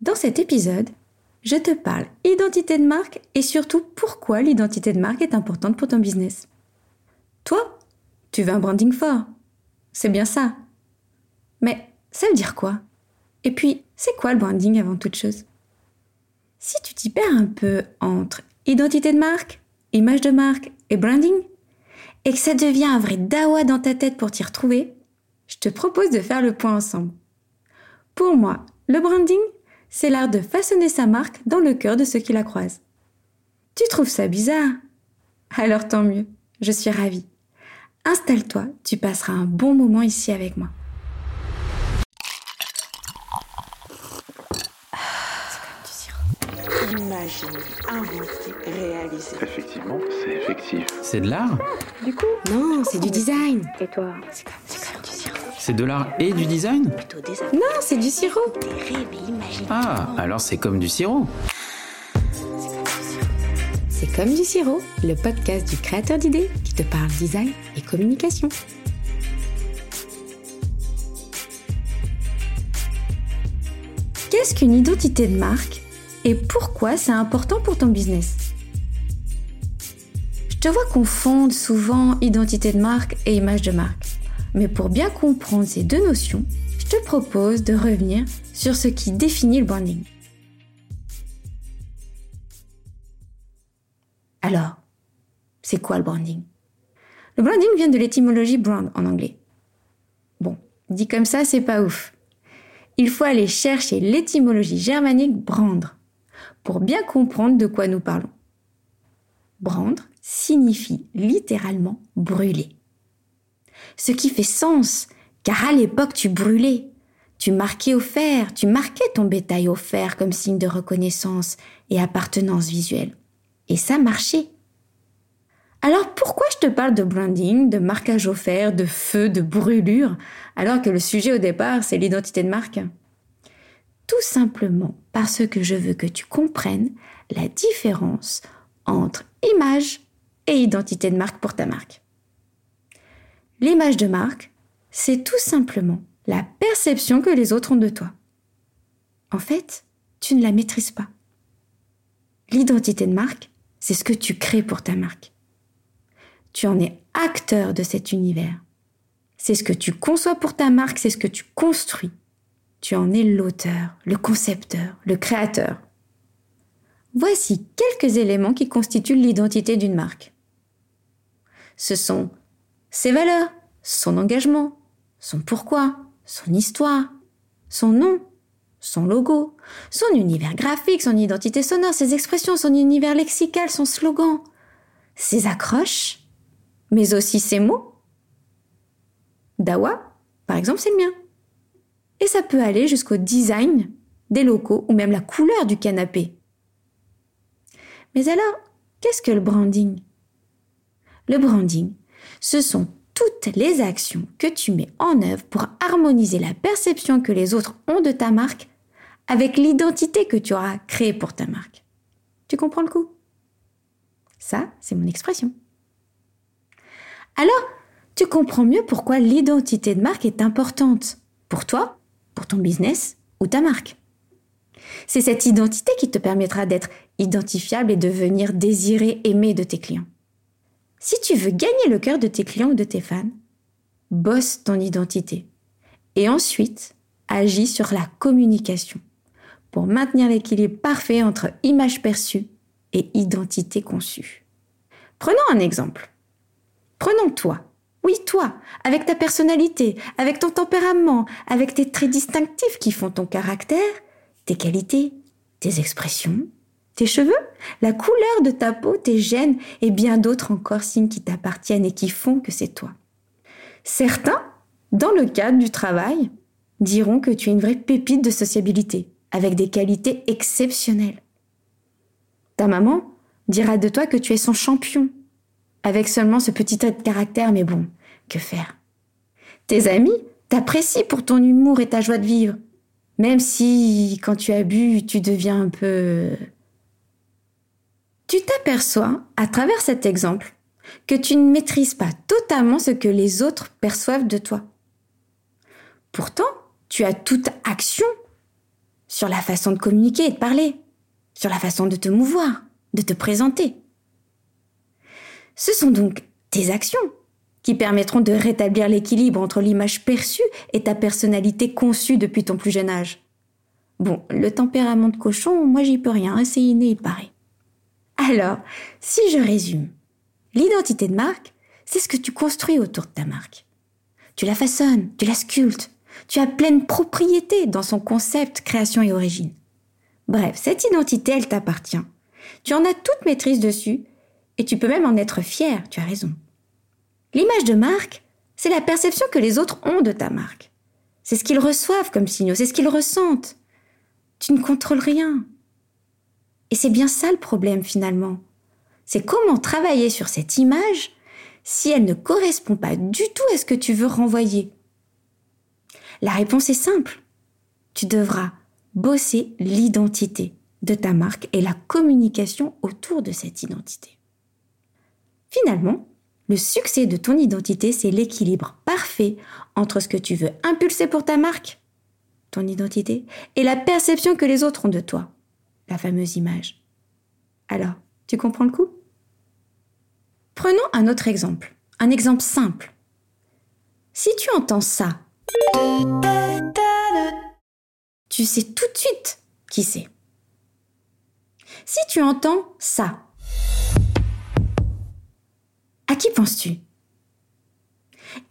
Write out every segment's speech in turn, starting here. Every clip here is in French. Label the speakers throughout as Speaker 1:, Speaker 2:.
Speaker 1: Dans cet épisode, je te parle identité de marque et surtout pourquoi l'identité de marque est importante pour ton business. Toi, tu veux un branding fort. C'est bien ça. Mais ça veut dire quoi? Et puis, c'est quoi le branding avant toute chose? Si tu t'y perds un peu entre identité de marque, image de marque et branding, et que ça devient un vrai dawa dans ta tête pour t'y retrouver, je te propose de faire le point ensemble. Pour moi, le branding, c'est l'art de façonner sa marque dans le cœur de ceux qui la croisent. Tu trouves ça bizarre? Alors tant mieux, je suis ravie. Installe-toi, tu passeras un bon moment ici avec moi.
Speaker 2: Imaginer, inventer, réaliser.
Speaker 3: Effectivement, c'est effectif.
Speaker 4: C'est de l'art?
Speaker 1: Du coup? Non, c'est du design.
Speaker 2: Et toi?
Speaker 1: C'est comme, c'est
Speaker 4: de l'art et du design
Speaker 2: Plutôt des
Speaker 1: Non, c'est du sirop.
Speaker 4: Ah, alors c'est comme du sirop.
Speaker 1: C'est comme du sirop, le podcast du créateur d'idées qui te parle design et communication. Qu'est-ce qu'une identité de marque et pourquoi c'est important pour ton business? Je te vois confondre souvent identité de marque et image de marque. Mais pour bien comprendre ces deux notions, je te propose de revenir sur ce qui définit le branding. Alors, c'est quoi le branding? Le branding vient de l'étymologie brand en anglais. Bon, dit comme ça, c'est pas ouf. Il faut aller chercher l'étymologie germanique brandre pour bien comprendre de quoi nous parlons. Brandre signifie littéralement brûler. Ce qui fait sens, car à l'époque tu brûlais. Tu marquais au fer, tu marquais ton bétail au fer comme signe de reconnaissance et appartenance visuelle. Et ça marchait. Alors pourquoi je te parle de branding, de marquage au fer, de feu, de brûlure, alors que le sujet au départ c'est l'identité de marque? Tout simplement parce que je veux que tu comprennes la différence entre image et identité de marque pour ta marque. L'image de marque, c'est tout simplement la perception que les autres ont de toi. En fait, tu ne la maîtrises pas. L'identité de marque, c'est ce que tu crées pour ta marque. Tu en es acteur de cet univers. C'est ce que tu conçois pour ta marque, c'est ce que tu construis. Tu en es l'auteur, le concepteur, le créateur. Voici quelques éléments qui constituent l'identité d'une marque. Ce sont ses valeurs, son engagement, son pourquoi, son histoire, son nom, son logo, son univers graphique, son identité sonore, ses expressions, son univers lexical, son slogan, ses accroches, mais aussi ses mots. Dawa, par exemple, c'est le mien. Et ça peut aller jusqu'au design des locaux ou même la couleur du canapé. Mais alors, qu'est-ce que le branding? Le branding, ce sont toutes les actions que tu mets en œuvre pour harmoniser la perception que les autres ont de ta marque avec l'identité que tu auras créée pour ta marque. Tu comprends le coup? Ça, c'est mon expression. Alors, tu comprends mieux pourquoi l'identité de marque est importante pour toi, pour ton business ou ta marque. C'est cette identité qui te permettra d'être identifiable et de venir désirer, aimer de tes clients. Si tu veux gagner le cœur de tes clients ou de tes fans, bosse ton identité. Et ensuite, agis sur la communication pour maintenir l'équilibre parfait entre image perçue et identité conçue. Prenons un exemple. Prenons toi. Oui, toi, avec ta personnalité, avec ton tempérament, avec tes traits distinctifs qui font ton caractère, tes qualités, tes expressions, tes cheveux, la couleur de ta peau, tes gènes et bien d'autres encore signes qui t'appartiennent et qui font que c'est toi. Certains, dans le cadre du travail, diront que tu es une vraie pépite de sociabilité, avec des qualités exceptionnelles. Ta maman dira de toi que tu es son champion, avec seulement ce petit trait de caractère, mais bon, que faire? Tes amis t'apprécient pour ton humour et ta joie de vivre, même si, quand tu as bu, tu deviens un peu... Tu t'aperçois, à travers cet exemple, que tu ne maîtrises pas totalement ce que les autres perçoivent de toi. Pourtant, tu as toute action sur la façon de communiquer et de parler, sur la façon de te mouvoir, de te présenter. Ce sont donc tes actions qui permettront de rétablir l'équilibre entre l'image perçue et ta personnalité conçue depuis ton plus jeune âge. Bon, le tempérament de cochon, moi j'y peux rien, c'est inné, il paraît. Alors, si je résume, l'identité de marque, c'est ce que tu construis autour de ta marque. Tu la façonnes, tu la sculptes, tu as pleine propriété dans son concept, création et origine. Bref, cette identité, elle t'appartient. Tu en as toute maîtrise dessus et tu peux même en être fier, tu as raison. L'image de marque, c'est la perception que les autres ont de ta marque. C'est ce qu'ils reçoivent comme signaux, c'est ce qu'ils ressentent. Tu ne contrôles rien. Et c'est bien ça le problème finalement. C'est comment travailler sur cette image si elle ne correspond pas du tout à ce que tu veux renvoyer. La réponse est simple. Tu devras bosser l'identité de ta marque et la communication autour de cette identité. Finalement, le succès de ton identité, c'est l'équilibre parfait entre ce que tu veux impulser pour ta marque, ton identité, et la perception que les autres ont de toi, la fameuse image. Alors, tu comprends le coup? Prenons un autre exemple, un exemple simple. Si tu entends ça, tu sais tout de suite qui c'est. Si tu entends ça, à qui penses-tu?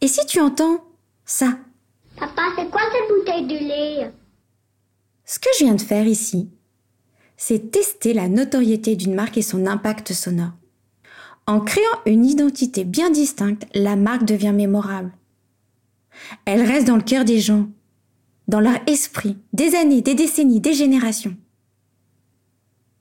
Speaker 1: Et si tu entends ça
Speaker 5: Papa, c'est quoi cette bouteille de lait?
Speaker 1: Ce que je viens de faire ici, c'est tester la notoriété d'une marque et son impact sonore. En créant une identité bien distincte, la marque devient mémorable. Elle reste dans le cœur des gens, dans leur esprit, des années, des décennies, des générations.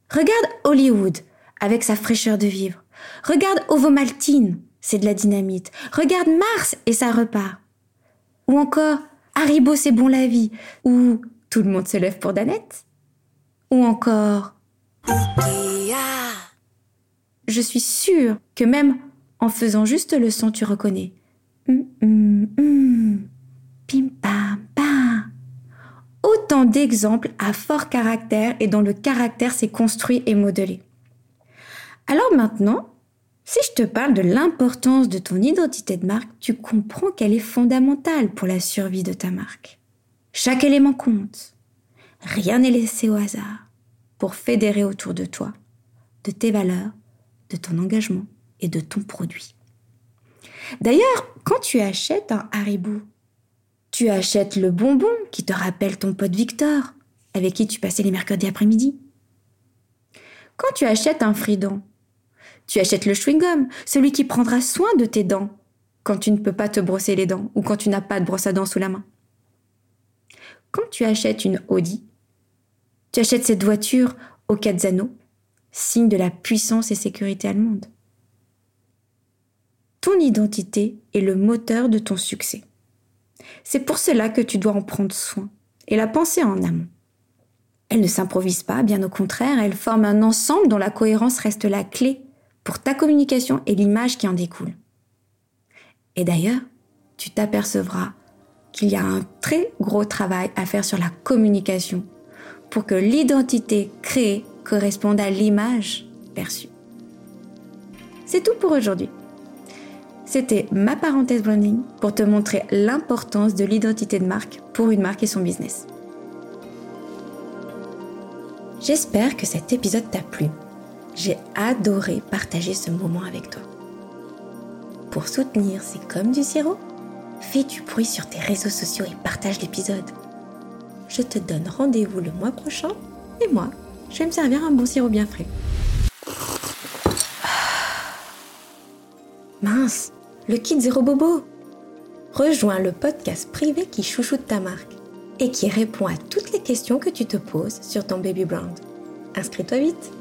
Speaker 1: Regarde Hollywood avec sa fraîcheur de vivre. Regarde Ovomaltine, c'est de la dynamite. Regarde Mars et ça repart. Ou encore Haribo, c'est bon la vie. Ou Tout le monde se lève pour Danette. Ou encore Je suis sûre que même en faisant juste le son, tu reconnais. Hum, hum, hum. Pim pam pam. Autant d'exemples à fort caractère et dont le caractère s'est construit et modelé. Alors maintenant, si je te parle de l'importance de ton identité de marque, tu comprends qu'elle est fondamentale pour la survie de ta marque. Chaque élément compte. Rien n'est laissé au hasard pour fédérer autour de toi, de tes valeurs, de ton engagement et de ton produit. D'ailleurs, quand tu achètes un Haribo, tu achètes le bonbon qui te rappelle ton pote Victor, avec qui tu passais les mercredis après-midi. Quand tu achètes un Fridon, tu achètes le chewing-gum, celui qui prendra soin de tes dents quand tu ne peux pas te brosser les dents ou quand tu n'as pas de brosse à dents sous la main. Quand tu achètes une Audi, tu achètes cette voiture au anneaux, signe de la puissance et sécurité allemande. Ton identité est le moteur de ton succès. C'est pour cela que tu dois en prendre soin et la penser en amont. Elle ne s'improvise pas, bien au contraire, elle forme un ensemble dont la cohérence reste la clé pour ta communication et l'image qui en découle. Et d'ailleurs, tu t'apercevras qu'il y a un très gros travail à faire sur la communication pour que l'identité créée corresponde à l'image perçue. C'est tout pour aujourd'hui. C'était ma parenthèse branding pour te montrer l'importance de l'identité de marque pour une marque et son business. J'espère que cet épisode t'a plu. J'ai adoré partager ce moment avec toi. Pour soutenir C'est comme du sirop, fais du bruit sur tes réseaux sociaux et partage l'épisode. Je te donne rendez-vous le mois prochain et moi, je vais me servir un bon sirop bien frais. Mince, le kit Zéro Bobo. Rejoins le podcast privé qui chouchoute ta marque et qui répond à toutes les questions que tu te poses sur ton baby brand. Inscris-toi vite.